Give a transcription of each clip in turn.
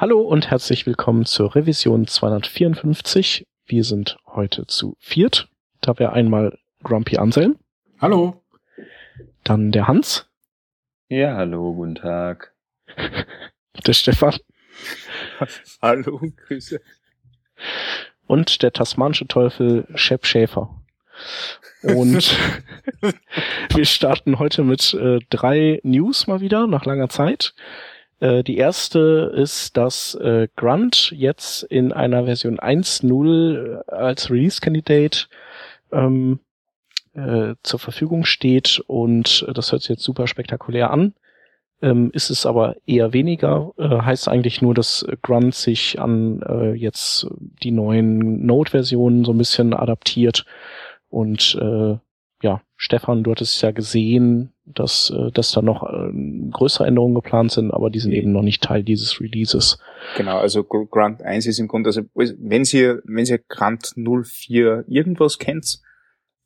Hallo und herzlich willkommen zur Revision 254. Wir sind heute zu viert. Da wäre einmal Grumpy Anselm. Hallo. Dann der Hans. Ja, hallo, guten Tag. Der Stefan. hallo, Grüße. Und der tasmanische Teufel Shep Schäfer. Und wir starten heute mit äh, drei News mal wieder nach langer Zeit. Äh, die erste ist, dass äh, Grunt jetzt in einer Version 1.0 äh, als Release-Candidate ähm, äh, zur Verfügung steht und äh, das hört sich jetzt super spektakulär an. Ähm, ist es aber eher weniger, äh, heißt eigentlich nur, dass Grunt sich an äh, jetzt die neuen Node-Versionen so ein bisschen adaptiert und äh, Stefan, du hattest ja gesehen, dass, äh, dass da noch äh, größere Änderungen geplant sind, aber die sind eben noch nicht Teil dieses Releases. Genau, also Grunt 1 ist im Grunde, also wenn Sie, wenn Sie Grunt 04 irgendwas kennt,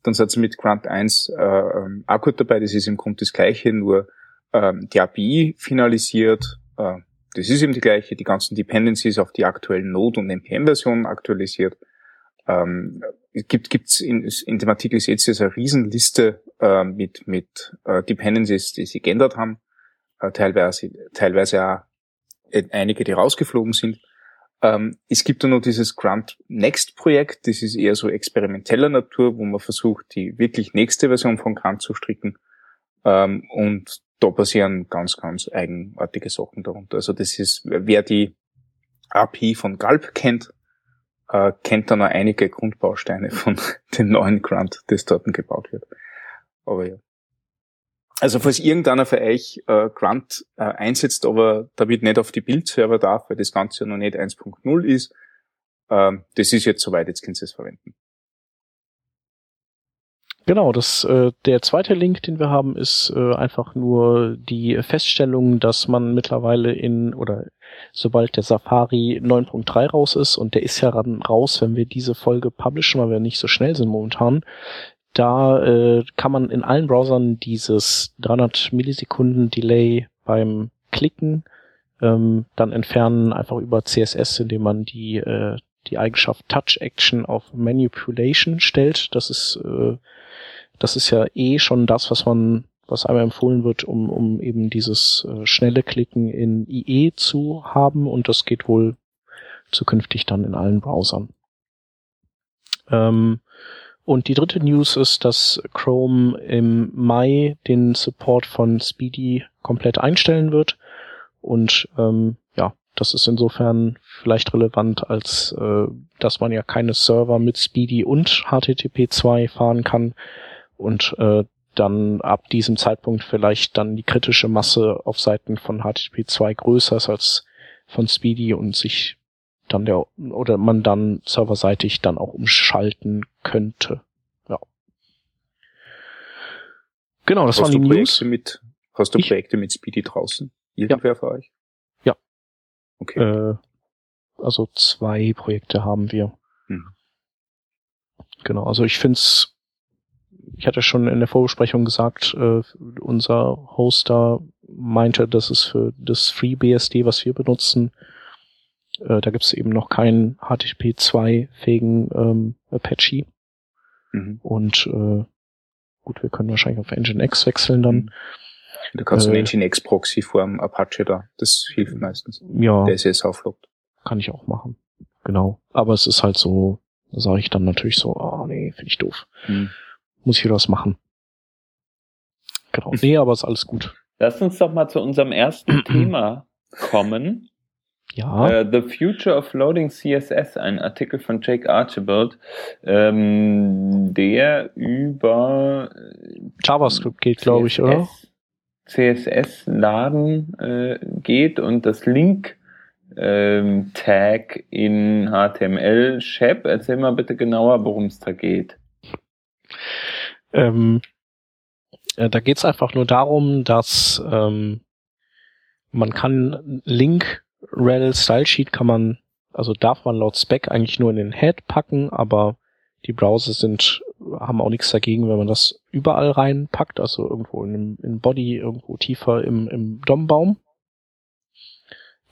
dann seid ihr mit Grunt 1 äh, ähm, auch gut dabei. Das ist im Grunde das gleiche, nur ähm, die API finalisiert. Äh, das ist eben die gleiche, die ganzen Dependencies auf die aktuellen Node- und NPM-Versionen aktualisiert. Ähm, gibt gibt's in, in dem Artikel seht ihr eine Riesenliste äh, mit mit äh, Dependencies, die sie geändert haben, äh, teilweise teilweise auch einige, die rausgeflogen sind. Ähm, es gibt dann noch dieses Grunt Next Projekt, das ist eher so experimenteller Natur, wo man versucht, die wirklich nächste Version von Grunt zu stricken. Ähm, und da passieren ganz, ganz eigenartige Sachen darunter. Also das ist, wer die API von Galb kennt, äh, kennt dann auch einige Grundbausteine von dem neuen Grunt, das dort gebaut wird. Aber ja. Also falls irgendeiner für euch äh, Grunt äh, einsetzt, aber damit nicht auf die Bildserver darf, weil das Ganze ja noch nicht 1.0 ist, äh, das ist jetzt soweit, jetzt könnt ihr es verwenden. Genau, das äh, der zweite Link, den wir haben, ist äh, einfach nur die Feststellung, dass man mittlerweile in oder sobald der Safari 9.3 raus ist und der ist ja dann raus, wenn wir diese Folge publishen, weil wir nicht so schnell sind momentan. Da äh, kann man in allen Browsern dieses 300 Millisekunden Delay beim Klicken ähm, dann entfernen, einfach über CSS, indem man die äh, die Eigenschaft Touch Action auf Manipulation stellt. Das ist äh, das ist ja eh schon das, was man, was einmal empfohlen wird, um, um eben dieses äh, schnelle Klicken in IE zu haben und das geht wohl zukünftig dann in allen Browsern. Ähm, und die dritte News ist, dass Chrome im Mai den Support von Speedy komplett einstellen wird. Und ähm, ja, das ist insofern vielleicht relevant, als äh, dass man ja keine Server mit Speedy und HTTP 2 fahren kann, und äh, dann ab diesem Zeitpunkt vielleicht dann die kritische Masse auf Seiten von HTTP 2 größer ist als von Speedy und sich dann der oder man dann serverseitig dann auch umschalten könnte. Ja. Genau, das hast waren die News. Mit, hast du ich, Projekte mit Speedy draußen? Irgendwer ja. für euch? Ja. Okay. Äh, also zwei Projekte haben wir. Hm. Genau, also ich find's ich hatte schon in der Vorbesprechung gesagt, äh, unser Hoster meinte, dass es für das FreeBSD, was wir benutzen, äh, da gibt es eben noch keinen HTTP 2-fähigen ähm, Apache. Mhm. Und äh, gut, wir können wahrscheinlich auf Nginx wechseln dann. Du kannst äh, Nginx Proxy vorm Apache da. Das hilft meistens. Ja. Der ist jetzt auflockt. Kann ich auch machen. Genau. Aber es ist halt so, sage ich dann natürlich so, oh nee, finde ich doof. Mhm muss ich was machen. Genau. Nee, aber ist alles gut. Lass uns doch mal zu unserem ersten Thema kommen. Ja. Uh, The Future of Loading CSS, ein Artikel von Jake Archibald, ähm, der über JavaScript geht, glaube ich, oder? CSS-Laden äh, geht und das Link ähm, Tag in HTML. Shep, erzähl mal bitte genauer, worum es da geht. Ähm, äh, da geht es einfach nur darum, dass ähm, man kann Link rel Style Sheet kann man, also darf man laut Spec eigentlich nur in den Head packen, aber die Browser sind, haben auch nichts dagegen, wenn man das überall reinpackt, also irgendwo in, in Body, irgendwo tiefer im, im DOM-Baum.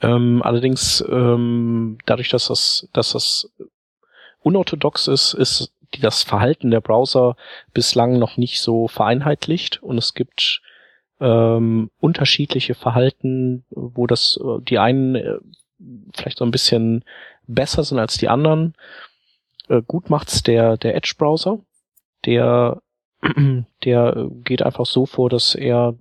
Ähm, allerdings ähm, dadurch, dass das, dass das unorthodox ist, ist das Verhalten der Browser bislang noch nicht so vereinheitlicht und es gibt ähm, unterschiedliche Verhalten, wo das äh, die einen äh, vielleicht so ein bisschen besser sind als die anderen. Äh, gut macht's der der Edge Browser, der der geht einfach so vor, dass er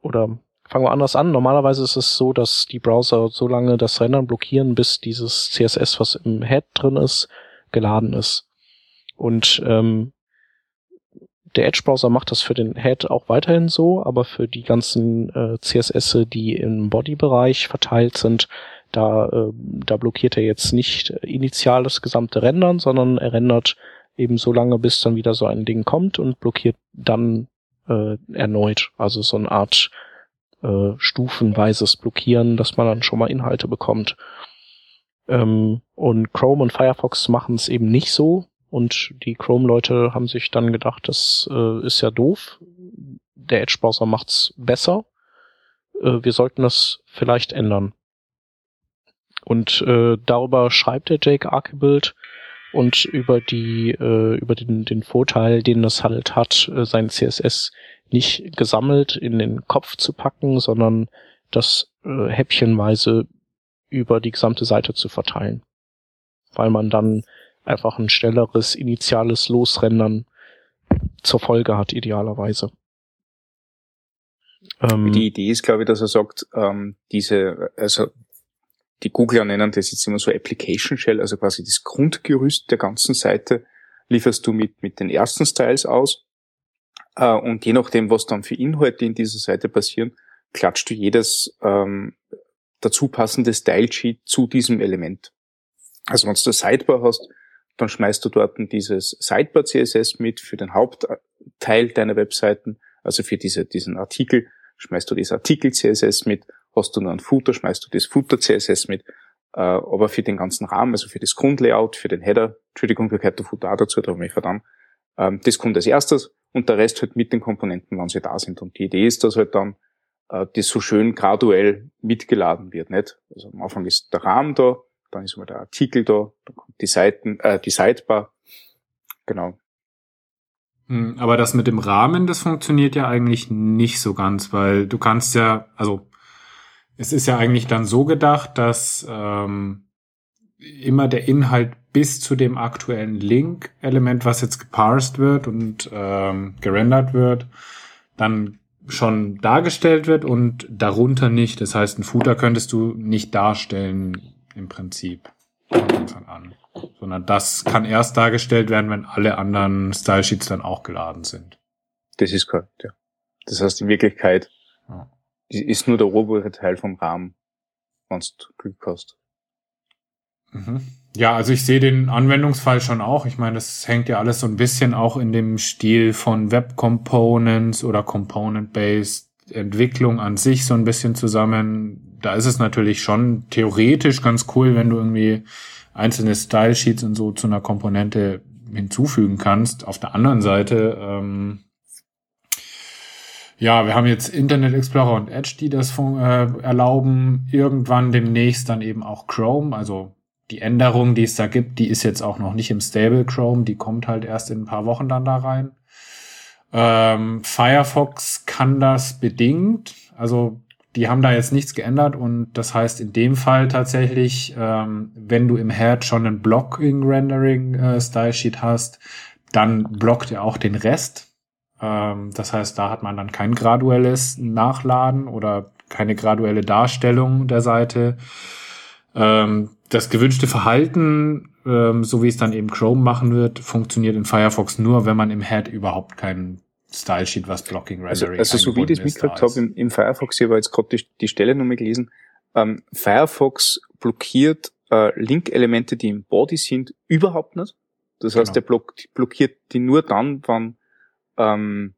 oder fangen wir anders an. Normalerweise ist es so, dass die Browser so lange das Rendern blockieren, bis dieses CSS, was im Head drin ist, geladen ist. Und ähm, der Edge-Browser macht das für den Head auch weiterhin so, aber für die ganzen äh, CSS, die im Body-Bereich verteilt sind, da, äh, da blockiert er jetzt nicht initial das gesamte Rendern, sondern er rendert eben so lange, bis dann wieder so ein Ding kommt und blockiert dann äh, erneut. Also so eine Art äh, stufenweises Blockieren, dass man dann schon mal Inhalte bekommt. Ähm, und Chrome und Firefox machen es eben nicht so. Und die Chrome-Leute haben sich dann gedacht, das äh, ist ja doof. Der Edge-Browser macht's besser. Äh, wir sollten das vielleicht ändern. Und äh, darüber schreibt der Jake Archibald und über die äh, über den den Vorteil, den das halt hat, äh, sein CSS nicht gesammelt in den Kopf zu packen, sondern das äh, häppchenweise über die gesamte Seite zu verteilen. Weil man dann einfach ein schnelleres initiales Losrendern zur Folge hat, idealerweise. Ähm, die Idee ist, glaube ich, dass er sagt, ähm, diese, also die Googler nennen das jetzt immer so Application Shell, also quasi das Grundgerüst der ganzen Seite lieferst du mit, mit den ersten Styles aus äh, und je nachdem, was dann für Inhalte in dieser Seite passieren, klatscht du jedes ähm, dazu passende Style-Sheet zu diesem Element. Also wenn du Sidebar hast, dann schmeißt du dort dieses Sidebar CSS mit für den Hauptteil deiner Webseiten, also für diese, diesen Artikel, schmeißt du das Artikel CSS mit, hast du noch einen Footer, schmeißt du das Footer CSS mit, äh, aber für den ganzen Rahmen, also für das Grundlayout, für den Header, Entschuldigung, gehört der Footer auch dazu, da habe ich verdammt, ähm, das kommt als erstes und der Rest halt mit den Komponenten, wann sie da sind. Und die Idee ist, dass halt dann äh, das so schön graduell mitgeladen wird, nicht? Also am Anfang ist der Rahmen da, dann ist mal der Artikel da, dann kommt die Seiten, äh, die Sidebar. Genau. Hm, aber das mit dem Rahmen, das funktioniert ja eigentlich nicht so ganz, weil du kannst ja, also es ist ja eigentlich dann so gedacht, dass ähm, immer der Inhalt bis zu dem aktuellen Link-Element, was jetzt geparsed wird und ähm, gerendert wird, dann schon dargestellt wird und darunter nicht. Das heißt, ein Footer könntest du nicht darstellen im Prinzip von Anfang an. Sondern das kann erst dargestellt werden, wenn alle anderen Stylesheets dann auch geladen sind. Das ist korrekt, ja. Das heißt, in Wirklichkeit ja. ist nur der obere Teil vom Rahmen, wenn du Glück hast. Mhm. Ja, also ich sehe den Anwendungsfall schon auch. Ich meine, das hängt ja alles so ein bisschen auch in dem Stil von Web Components oder Component-Based Entwicklung an sich so ein bisschen zusammen. Da ist es natürlich schon theoretisch ganz cool, wenn du irgendwie einzelne Style Sheets und so zu einer Komponente hinzufügen kannst. Auf der anderen Seite, ähm, ja, wir haben jetzt Internet Explorer und Edge, die das äh, erlauben. Irgendwann demnächst dann eben auch Chrome, also die Änderung, die es da gibt, die ist jetzt auch noch nicht im Stable Chrome, die kommt halt erst in ein paar Wochen dann da rein. Ähm, Firefox kann das bedingt, also die haben da jetzt nichts geändert und das heißt in dem Fall tatsächlich, ähm, wenn du im Head schon ein Blocking Rendering äh, hast, dann blockt er auch den Rest. Ähm, das heißt, da hat man dann kein graduelles Nachladen oder keine graduelle Darstellung der Seite. Ähm, das gewünschte Verhalten, ähm, so wie es dann eben Chrome machen wird, funktioniert in Firefox nur, wenn man im Head überhaupt keinen Style Sheet, was Blocking Rendering Also, also so wie ich das mitgekriegt habe im, im, Firefox, ich habe jetzt gerade die, die Stelle nochmal gelesen, ähm, Firefox blockiert äh, Link-Elemente, die im Body sind, überhaupt nicht. Das heißt, genau. der block, blockiert die nur dann, wann, ähm,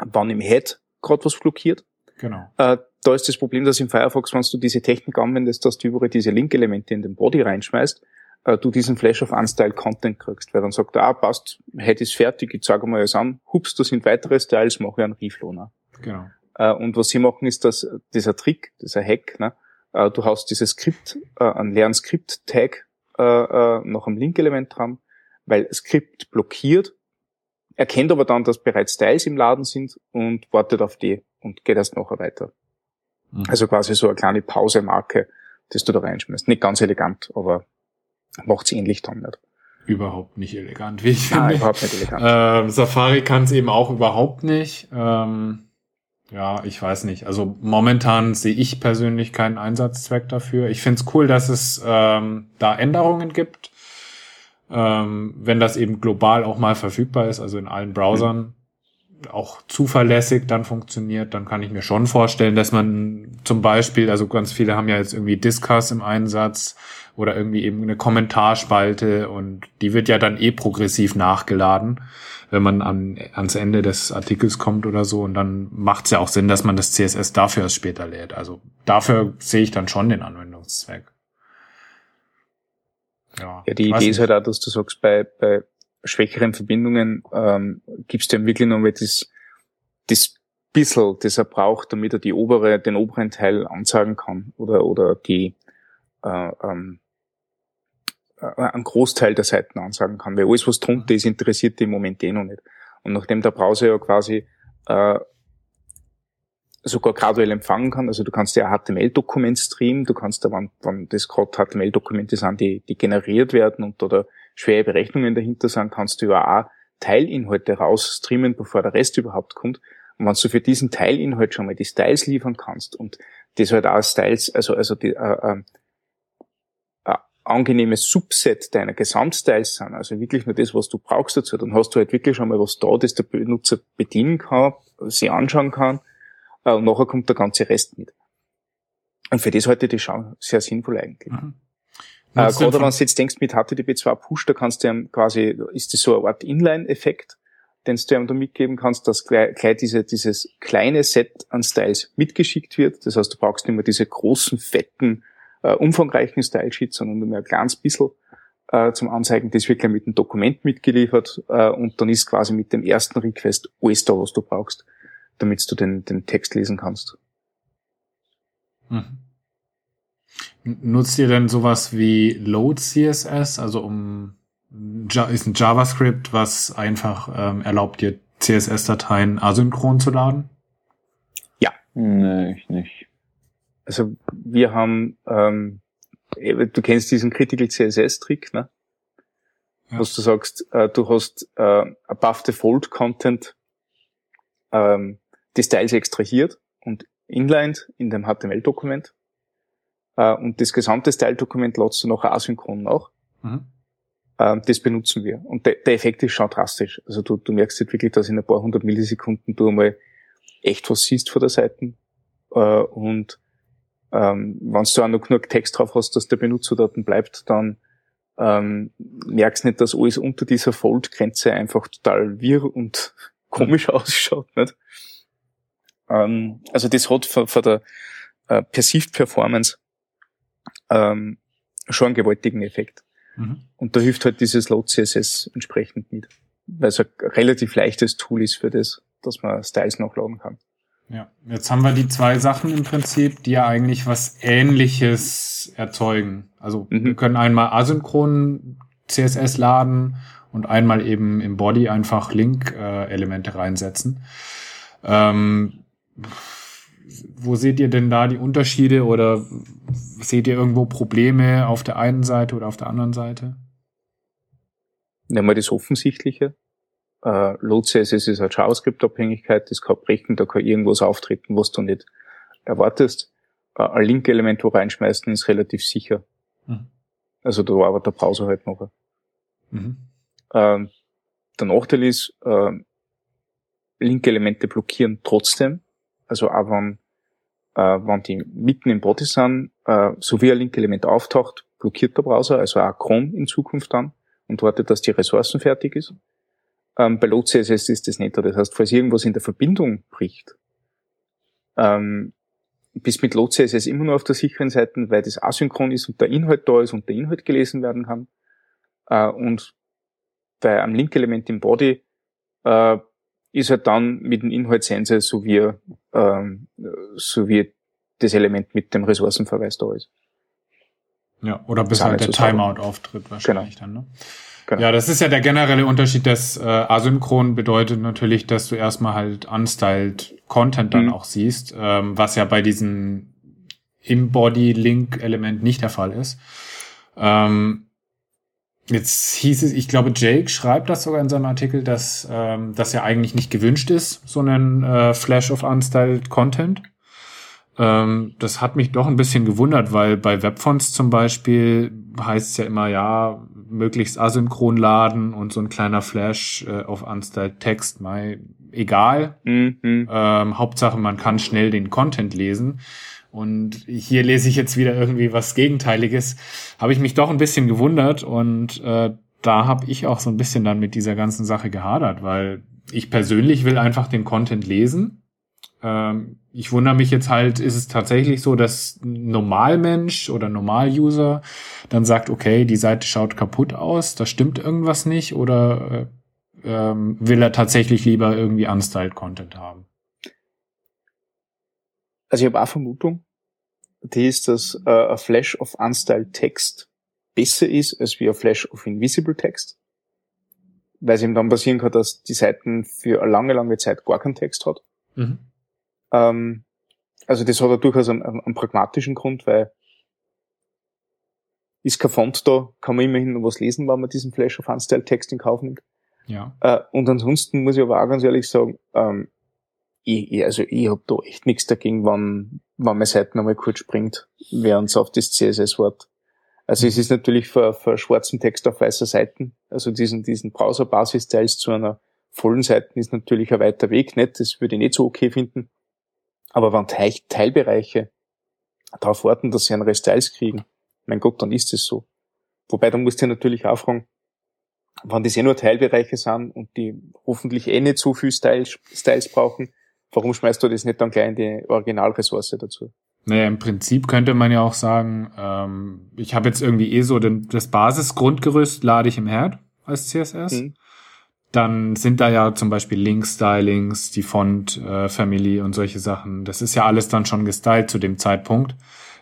wann im Head gerade was blockiert. Genau. Äh, da ist das Problem, dass im Firefox, wenn du diese Technik anwendest, dass du überall diese Link-Elemente in den Body reinschmeißt, äh, du diesen Flash of Unstyle Content kriegst, weil dann sagt er, ah, passt, Head ist fertig, ich zeige mal alles an, hups, da sind weitere Styles, mache ich einen Reflow. Genau. Äh, und was sie machen, ist, dass dieser Trick, dieser Hack, ne, Äh, du hast dieses Skript, äh, einen leeren Skript-Tag äh, äh, noch am Link-Element dran, weil Skript blockiert, erkennt aber dann, dass bereits Styles im Laden sind und wartet auf die und geht erst nachher weiter. Mhm. Also quasi so eine kleine Pause-Marke, das du da reinschmeißt. Nicht ganz elegant, aber macht's ähnlich dann nicht. Überhaupt nicht elegant, wie ich Nein, finde. überhaupt nicht elegant. Ähm, Safari kann es eben auch überhaupt nicht. Ähm, ja, ich weiß nicht. Also momentan sehe ich persönlich keinen Einsatzzweck dafür. Ich finde es cool, dass es ähm, da Änderungen gibt. Ähm, wenn das eben global auch mal verfügbar ist, also in allen Browsern mhm. Auch zuverlässig dann funktioniert, dann kann ich mir schon vorstellen, dass man zum Beispiel, also ganz viele haben ja jetzt irgendwie Discuss im Einsatz oder irgendwie eben eine Kommentarspalte und die wird ja dann eh progressiv nachgeladen wenn man an, ans Ende des Artikels kommt oder so. Und dann macht es ja auch Sinn, dass man das CSS dafür erst später lädt. Also dafür sehe ich dann schon den Anwendungszweck. Ja, ja die Idee nicht. ist halt auch, dass du sagst, bei, bei schwächeren Verbindungen ähm, gibst du ihm wirklich mal das, das bisschen, das er braucht, damit er die obere, den oberen Teil ansagen kann oder, oder die äh, ähm, äh, einen Großteil der Seiten ansagen kann, weil alles, was drunter ist, interessiert die im Moment eh noch nicht. Und nachdem der Browser ja quasi äh, sogar graduell empfangen kann, also du kannst ja HTML-Dokument streamen, du kannst da, wenn, wenn das gerade HTML-Dokumente sind, die, die generiert werden und da schwere Berechnungen dahinter sind, kannst du ja auch Teilinhalte rausstreamen, bevor der Rest überhaupt kommt. Und wenn du für diesen Teilinhalt schon mal die Styles liefern kannst und das halt auch Styles, also, also die, äh, äh, angenehmes Subset deiner Gesamtstyles sind, also wirklich nur das, was du brauchst dazu, dann hast du halt wirklich schon mal was da, das der Benutzer bedienen kann, sich anschauen kann, äh, und nachher kommt der ganze Rest mit. Und für das ich die Schau sehr sinnvoll eigentlich. Mhm. Äh, gerade wenn du jetzt denkst, mit HTTP2 Push, da kannst du ja quasi, ist das so eine Art Inline-Effekt, den du ihm da mitgeben kannst, dass gleich, gleich diese, dieses kleine Set an Styles mitgeschickt wird. Das heißt, du brauchst nicht mehr diese großen, fetten äh, umfangreichen Style-Sheet, sondern nur mehr ein kleines bisschen äh, zum Anzeigen. Das wird gleich mit dem Dokument mitgeliefert äh, und dann ist quasi mit dem ersten Request alles da, was du brauchst, damit du den, den Text lesen kannst. Mhm. Nutzt ihr denn sowas wie Load CSS, also um ist ein JavaScript, was einfach ähm, erlaubt dir CSS-Dateien asynchron zu laden? Ja. Nee, ich nicht. Also wir haben, ähm, du kennst diesen Critical CSS-Trick, ne? Ja. Was du sagst, äh, du hast äh, above the fold Content ähm, die Styles extrahiert und inlined in dem HTML-Dokument. Äh, und das gesamte Style-Dokument lädst du nachher asynchron nach. Mhm. Ähm, das benutzen wir. Und der, der Effekt ist schon drastisch. Also du, du merkst jetzt wirklich, dass in ein paar hundert Millisekunden du einmal echt was siehst vor der Seite. Äh, und ähm, wenn du auch noch genug Text drauf hast, dass der Benutzer dort bleibt, dann ähm, merkst nicht, dass alles unter dieser Fold-Grenze einfach total wirr und komisch ausschaut. Nicht? Ähm, also das hat von, von der äh, Perceived Performance ähm, schon einen gewaltigen Effekt. Mhm. Und da hilft halt dieses Load CSS entsprechend mit, weil es ein relativ leichtes Tool ist für das, dass man Styles nachladen kann. Ja, jetzt haben wir die zwei Sachen im Prinzip, die ja eigentlich was Ähnliches erzeugen. Also mhm. wir können einmal asynchron CSS laden und einmal eben im Body einfach Link-Elemente äh, reinsetzen. Ähm, wo seht ihr denn da die Unterschiede oder seht ihr irgendwo Probleme auf der einen Seite oder auf der anderen Seite? Nehmen wir das Offensichtliche. Äh, Load CSS ist eine JavaScript-Abhängigkeit, das kann brechen, da kann irgendwas auftreten, was du nicht erwartest. Äh, ein Link-Element, wo reinschmeißen, ist relativ sicher. Mhm. Also da arbeitet der Browser halt noch. Mhm. Ähm, der Nachteil ist, äh, Link-Elemente blockieren trotzdem. Also auch wenn, äh, wenn die mitten im Body sind, äh, so wie ein Link-Element auftaucht, blockiert der Browser, also auch Chrome in Zukunft dann und wartet, dass die Ressourcen fertig ist. Ähm, bei Load CSS ist das nicht. Das heißt, falls irgendwas in der Verbindung bricht, ähm, bist mit Load CSS immer nur auf der sicheren Seite, weil das asynchron ist und der Inhalt da ist und der Inhalt gelesen werden kann. Äh, und bei einem Link-Element im Body äh, ist halt dann mit dem Inhaltssensor so wie, ähm, so wie das Element mit dem Ressourcenverweis da ist. Ja, oder bis halt der. Timeout auftritt wahrscheinlich dann, ne? Genau. Ja, das ist ja der generelle Unterschied. Das äh, Asynchron bedeutet natürlich, dass du erstmal halt unstyled Content dann Mhm. auch siehst, ähm, was ja bei diesem Embody-Link-Element nicht der Fall ist. Ähm, jetzt hieß es, ich glaube, Jake schreibt das sogar in seinem Artikel, dass ähm, das ja eigentlich nicht gewünscht ist, so ein äh, Flash of unstyled Content. Ähm, das hat mich doch ein bisschen gewundert, weil bei Webfonts zum Beispiel heißt es ja immer, ja, möglichst asynchron laden und so ein kleiner Flash äh, auf unstyled Text, mal egal. Mhm. Ähm, Hauptsache, man kann schnell den Content lesen. Und hier lese ich jetzt wieder irgendwie was Gegenteiliges. Habe ich mich doch ein bisschen gewundert und äh, da habe ich auch so ein bisschen dann mit dieser ganzen Sache gehadert, weil ich persönlich will einfach den Content lesen. Ähm, ich wundere mich jetzt halt, ist es tatsächlich so, dass Normalmensch oder Normal-User dann sagt, okay, die Seite schaut kaputt aus, da stimmt irgendwas nicht oder äh, ähm, will er tatsächlich lieber irgendwie unstyled Content haben? Also ich habe eine Vermutung, die ist, dass äh, ein Flash of Unstyled Text besser ist als wie ein Flash of Invisible Text. Weil es eben dann passieren kann, dass die Seiten für eine lange, lange Zeit gar keinen Text hat. Mhm. Ähm, also das hat ja durchaus einen, einen, einen pragmatischen Grund, weil ist kein Font da, kann man immerhin noch was lesen, wenn man diesen Flash of Unstyled Text in Kauf nimmt. Ja. Äh, und ansonsten muss ich aber auch ganz ehrlich sagen, ähm, ich, ich, also ich hab da echt nichts dagegen, wenn, wenn meine Seite einmal kurz springt, während es auf das CSS wart. Also es ist natürlich für, für schwarzen Text auf weißer Seiten, also diesen, diesen Browser-Basis-Styles zu einer vollen Seite ist natürlich ein weiter Weg, nicht? Das würde ich nicht so okay finden. Aber wenn Teil, Teilbereiche darauf warten, dass sie andere Styles kriegen, mein Gott, dann ist es so. Wobei, da musst du natürlich auch fragen, wenn das eh nur Teilbereiche sind und die hoffentlich eh nicht so viel Styles, Styles brauchen, warum schmeißt du das nicht dann gleich in die Originalressource dazu? Naja, im Prinzip könnte man ja auch sagen, ähm, ich habe jetzt irgendwie eh so den, das Basisgrundgerüst lade ich im Herd als CSS. Mhm. Dann sind da ja zum Beispiel Link-Stylings, die Font-Family und solche Sachen. Das ist ja alles dann schon gestylt zu dem Zeitpunkt.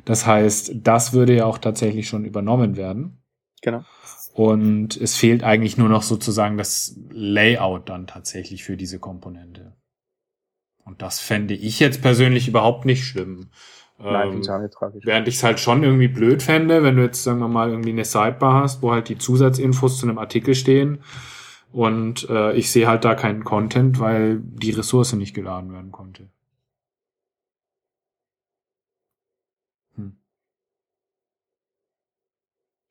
Das heißt, das würde ja auch tatsächlich schon übernommen werden. Genau. Und es fehlt eigentlich nur noch sozusagen das Layout dann tatsächlich für diese Komponente. Und das fände ich jetzt persönlich überhaupt nicht schlimm. Nein, ich Ähm, auch nicht tragisch. Während ich es halt schon irgendwie blöd fände, wenn du jetzt, sagen wir mal, irgendwie eine Sidebar hast, wo halt die Zusatzinfos zu einem Artikel stehen und äh, ich sehe halt da keinen Content, weil die Ressource nicht geladen werden konnte. Hm.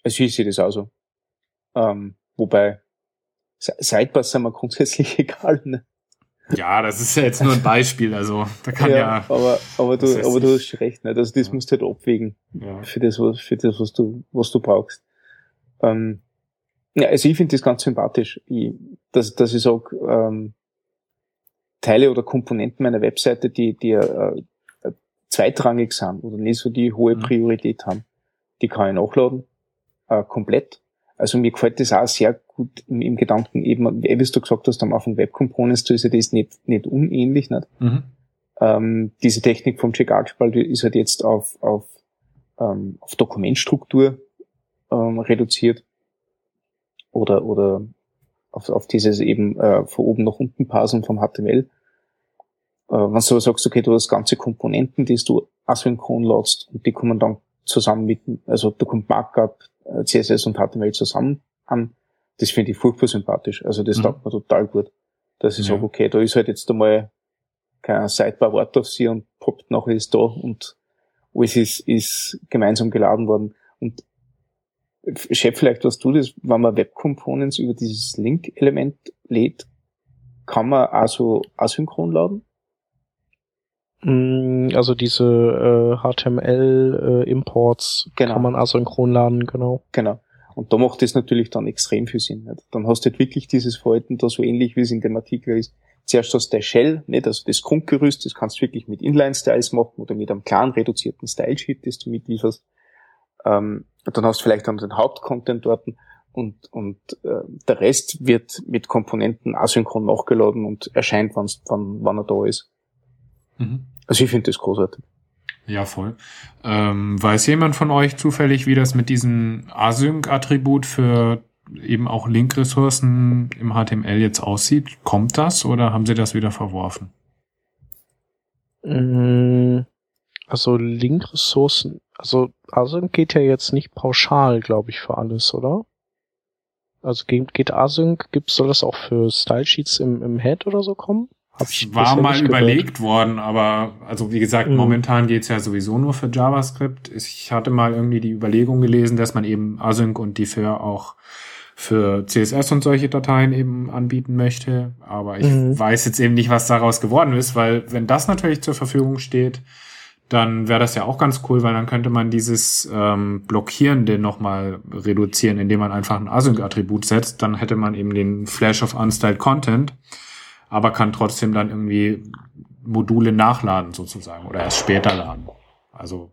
Also ich sehe das auch so. Ähm, wobei, Sidebars sind mir grundsätzlich egal. Ne? Ja, das ist ja jetzt nur ein Beispiel, also da kann ja, aber, aber du, aber du hast recht, ne? Also das Ja. musst du halt abwägen. ja. für das, was, für das, was du, was du brauchst. Ähm, ja, also ich finde das ganz sympathisch, ich, dass, dass ich sage, ähm, Teile oder Komponenten meiner Webseite, die, die äh, äh, zweitrangig sind oder nicht so die hohe Mhm. Priorität haben, die kann ich nachladen, äh, komplett. Also mir gefällt das auch sehr gut im, Gedanken eben, wie du gesagt hast, am Anfang Web Components, da ist ja das nicht, nicht unähnlich, nicht? Mhm. ähm, diese Technik vom Jack Archibald ist halt jetzt auf, auf, ähm, auf Dokumentstruktur ähm, reduziert oder, oder auf, auf dieses eben äh, von oben nach unten Parsen vom HTML. Äh, wenn du aber sagst, okay, du hast ganze Komponenten, die du asynchron ladst und die kommen dann zusammen mit, also da kommt Markup, äh, CSS und HTML zusammen an, das finde ich furchtbar sympathisch. Also das Mhm. taugt mir total gut. Dass ich Ja. sage, okay, da ist halt jetzt einmal kein Sidebar Wort auf sie und poppt nachher ist da und alles ist, ist gemeinsam geladen worden. Und Chef, vielleicht was du das, wenn man Web Components über dieses Link-Element lädt, kann man also asynchron laden? Mm, Also diese äh, HTML-Imports Genau. kann man asynchron laden, genau. Genau. Und da macht das natürlich dann extrem viel Sinn. Nicht? Dann hast du halt wirklich dieses Verhalten da so ähnlich, wie es in dem Artikel ist. Zuerst hast du der Shell, nicht? also das Grundgerüst, das kannst du wirklich mit Inline-Styles machen oder mit einem kleinen reduzierten Style-Sheet, das du mitlieferst. Ähm, dann hast du vielleicht dann den Hauptcontent dort und, und äh, der Rest wird mit Komponenten asynchron nachgeladen und erscheint, wann, wann er da ist. Mhm. Also ich finde das großartig. Ja, voll. Ähm, weiß jemand von euch zufällig, wie das mit diesem Async-Attribut für eben auch Link-Ressourcen im HTML jetzt aussieht? Kommt das oder haben sie das wieder verworfen? Mm, Also Link-Ressourcen, also Async geht ja jetzt nicht pauschal, glaube ich, für alles, oder? Also geht, Async, gibt soll das auch für Style Sheets im, im Head oder so kommen? Es ich war mal nicht gehört. überlegt worden, aber also wie gesagt, Mhm. momentan geht's ja sowieso nur für JavaScript. Ich hatte mal irgendwie die Überlegung gelesen, dass man eben Async und Defer auch für CSS und solche Dateien eben anbieten möchte. Aber ich Mhm. weiß jetzt eben nicht, was daraus geworden ist, weil wenn das natürlich zur Verfügung steht, dann wäre das ja auch ganz cool, weil dann könnte man dieses ähm, Blockierende nochmal reduzieren, indem man einfach ein Async-Attribut setzt. Dann hätte man eben den Flash of Unstyled Content, aber kann trotzdem dann irgendwie Module nachladen sozusagen oder erst später laden. Also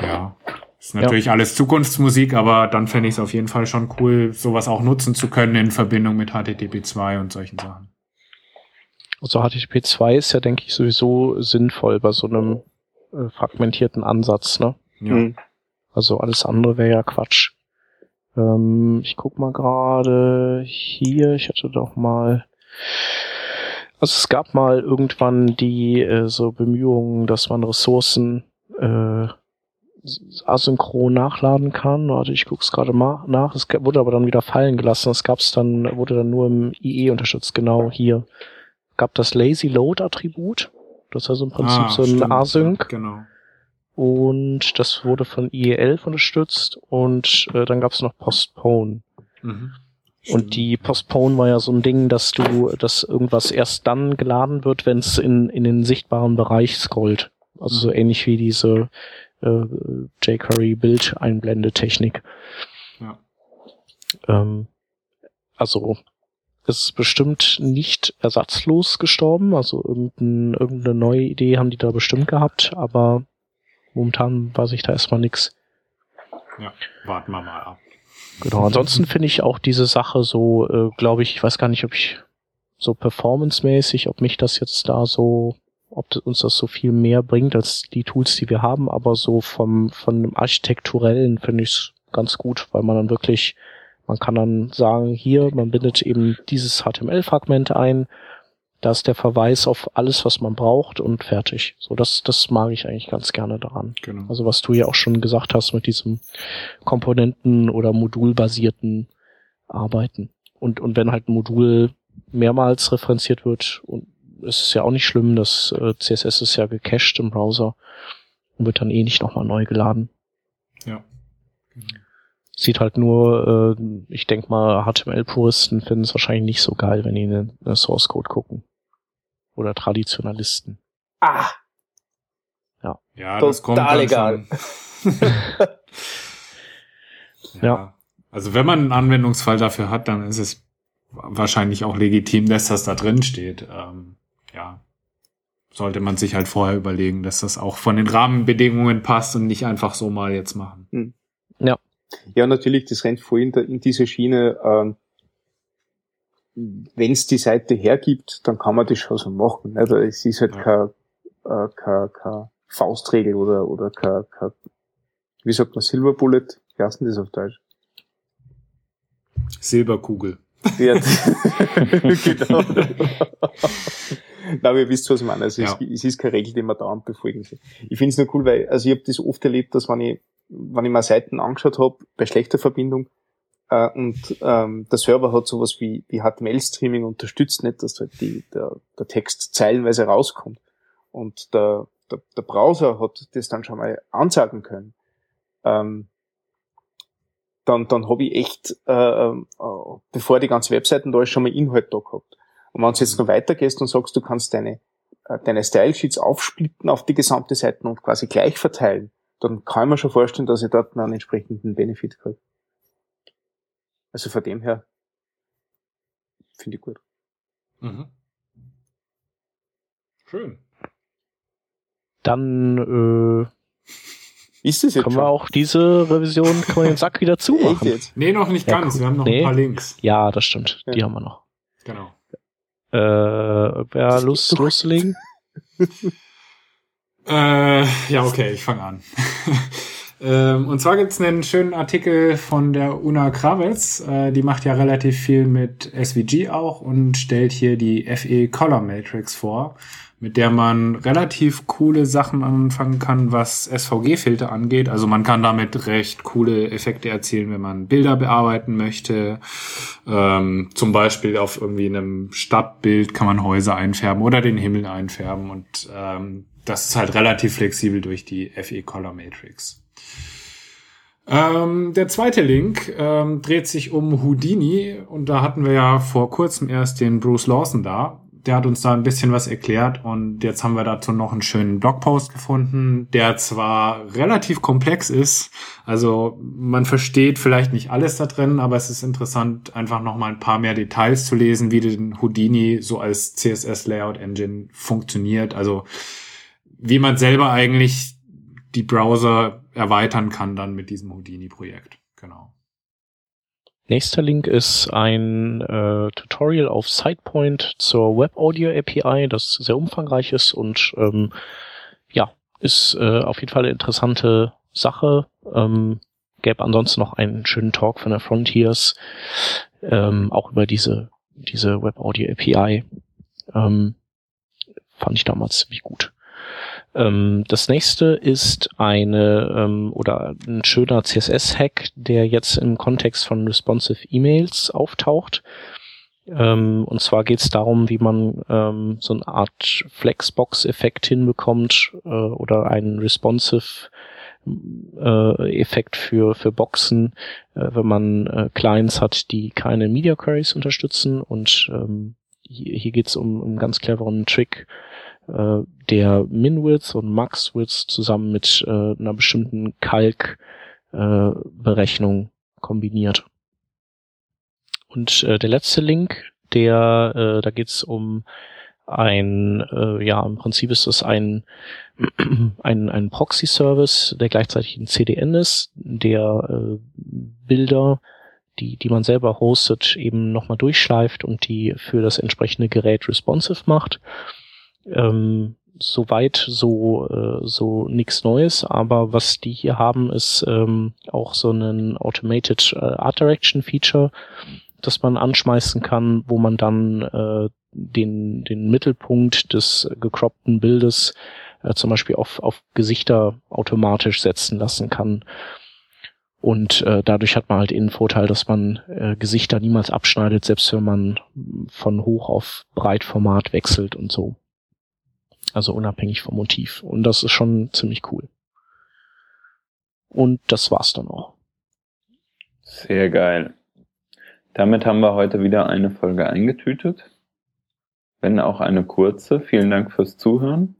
ja, ist natürlich alles Zukunftsmusik, aber dann fände ich es auf jeden Fall schon cool, sowas auch nutzen zu können in Verbindung mit HTTP 2 und solchen Sachen. Also HTTP 2 ist ja, denke ich, sowieso sinnvoll bei so einem äh, fragmentierten Ansatz, ne? Ja. Mhm. Also alles andere wäre ja Quatsch. Ähm, ich guck mal gerade hier, ich hatte doch mal. Also es gab mal irgendwann die äh, so Bemühungen, dass man Ressourcen äh, asynchron nachladen kann. Warte, ich guck's gerade mal nach. Es wurde aber dann wieder fallen gelassen. Das gab's dann, wurde dann nur im IE unterstützt. Genau hier gab das Lazy Load Attribut. Das ist also im Prinzip Ah, so ein stimmt. Async Genau. und das wurde von IE11 unterstützt und äh, dann gab es noch Postpone. Mhm. Und die Postpone war ja so ein Ding, dass du, dass irgendwas erst dann geladen wird, wenn es in, in den sichtbaren Bereich scrollt. Also so ähnlich wie diese äh, jQuery Bild-Einblendetechnik. Ja. Ähm, also es ist bestimmt nicht ersatzlos gestorben. Also irgendein, irgendeine neue Idee haben die da bestimmt gehabt, aber momentan weiß ich da erstmal nix. ja, warten wir mal ab. Genau. Ansonsten finde ich auch diese Sache so, äh, glaube ich, ich weiß gar nicht, ob ich so performancemäßig, ob mich das jetzt da so, ob das- uns das so viel mehr bringt als die Tools, die wir haben, aber so vom von dem architekturellen finde ich es ganz gut, weil man dann wirklich, man kann dann sagen, hier, man bindet eben dieses HTML-Fragment ein, da ist der Verweis auf alles, was man braucht und fertig. So, das, das mag ich eigentlich ganz gerne daran. Genau. Also was du ja auch schon gesagt hast mit diesem Komponenten- oder modulbasierten Arbeiten. Und, und wenn halt ein Modul mehrmals referenziert wird, und es ist ja auch nicht schlimm, das äh, CSS ist ja gecached im Browser und wird dann eh nicht nochmal neu geladen. ja. Sieht halt nur, äh, ich denk mal, HTML-Puristen finden es wahrscheinlich nicht so geil, wenn die in den Source Code gucken. Oder Traditionalisten. Ah, Ja, Total das kommt dann egal. Schon. ja. Ja. Also wenn man einen Anwendungsfall dafür hat, dann ist es wahrscheinlich auch legitim, dass das da drin steht. Ähm, ja. Sollte man sich halt vorher überlegen, dass das auch von den Rahmenbedingungen passt und nicht einfach so mal jetzt machen. Ja, natürlich, das rennt voll in, der, in diese Schiene. Ähm, Wenn es die Seite hergibt, dann kann man das schon so machen. Also es ist halt Ja. kein, äh, kein, kein Faustregel oder, oder kein, kein, wie sagt man, Silver Bullet? Wie heißt denn das auf Deutsch? Silberkugel. Ja, genau. Nein, aber ihr wisst, was ich meine. Also Ja. es, es ist keine Regel, die man dauernd befolgen soll. Ich finde es nur cool, weil, also ich habe das oft erlebt, dass wenn ich, wenn ich mal Seiten angeschaut habe, bei schlechter Verbindung, äh, und ähm, der Server hat sowas wie, wie HTML-Streaming unterstützt, nicht, dass halt die, der, der Text zeilenweise rauskommt. Und der, der, der Browser hat das dann schon mal ansagen können. Ähm, dann, dann habe ich echt, äh, äh, bevor die ganze Webseiten da ist, schon mal Inhalt da gehabt. Und wenn du jetzt noch weitergehst und sagst, du kannst deine, äh, deine Style-Sheets aufsplitten auf die gesamte Seite und quasi gleich verteilen, dann kann ich mir schon vorstellen, dass ich dort einen entsprechenden Benefit kriege. Also von dem her finde ich gut. Mhm. Schön. Dann äh, Ist es jetzt können schon? wir auch diese Revision, können wir den Sack wieder zumachen. jetzt? Nee, noch nicht Ja, ganz. cool. Wir haben noch Nee. ein paar Links. Ja, das stimmt. Die Ja. haben wir noch. Genau. Äh, wer Das Lust loszulegen? Äh, ja, okay, ich fange an. ähm, und zwar gibt's einen schönen Artikel von der Una Kravitz. Äh, die macht ja relativ viel mit SVG auch und stellt hier die FE Color Matrix vor mit der man relativ coole Sachen anfangen kann, was SVG-Filter angeht. Also man kann damit recht coole Effekte erzielen, wenn man Bilder bearbeiten möchte. Ähm, zum Beispiel auf irgendwie einem Stadtbild kann man Häuser einfärben oder den Himmel einfärben. Und ähm, das ist halt relativ flexibel durch die FE Color Matrix. Ähm, der zweite Link ähm, dreht sich um Houdini. Und da hatten wir ja vor kurzem erst den Bruce Lawson da. Der hat uns da ein bisschen was erklärt. Und jetzt haben wir dazu noch einen schönen Blogpost gefunden, der zwar relativ komplex ist, also man versteht vielleicht nicht alles da drin, aber es ist interessant, einfach noch mal ein paar mehr Details zu lesen, wie den Houdini so als CSS Layout Engine funktioniert, also wie man selber eigentlich die Browser erweitern kann dann mit diesem Houdini Projekt. Genau. Nächster Link ist ein äh, Tutorial auf SidePoint zur Web Audio API, das sehr umfangreich ist und ähm, ja, ist äh, auf jeden Fall eine interessante Sache. Ähm, gäbe ansonsten noch einen schönen Talk von der Frontiers, ähm, auch über diese, diese Web Audio API. Ähm, fand ich damals ziemlich gut. Ähm, das nächste ist eine ähm, oder ein schöner CSS-Hack, der jetzt im Kontext von responsive E-Mails auftaucht. Ähm, und zwar geht es darum, wie man ähm, so eine Art Flexbox-Effekt hinbekommt äh, oder einen responsive äh, Effekt für, für Boxen, äh, wenn man äh, Clients hat, die keine Media Queries unterstützen. Und ähm, hier, hier geht es um, um einen ganz cleveren Trick, äh, der Min-Width und Max-Width zusammen mit äh, einer bestimmten Kalk-Berechnung äh, kombiniert. Und äh, der letzte Link, der, äh, da geht's um ein, äh, ja, im Prinzip ist das ein, ein, ein Proxy-Service, der gleichzeitig ein CDN ist, der äh, Bilder, die, die man selber hostet, eben nochmal durchschleift und die für das entsprechende Gerät responsive macht ähm, soweit so äh, so nichts Neues, aber was die hier haben, ist ähm, auch so ein Automated äh, Art Direction Feature, das man anschmeißen kann, wo man dann äh, den den Mittelpunkt des gecroppten Bildes äh, zum Beispiel auf auf Gesichter automatisch setzen lassen kann. Und äh, dadurch hat man halt den Vorteil, dass man äh, Gesichter niemals abschneidet, selbst wenn man von hoch auf Breitformat wechselt und so. Also unabhängig vom Motiv. Und das ist schon ziemlich cool. Und das war's dann auch. Sehr geil. Damit haben wir heute wieder eine Folge eingetütet. Wenn auch eine kurze. Vielen Dank fürs Zuhören.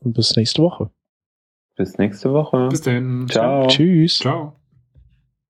Und bis nächste Woche. Bis nächste Woche. Bis dann. Ciao. Tschüss. Ciao.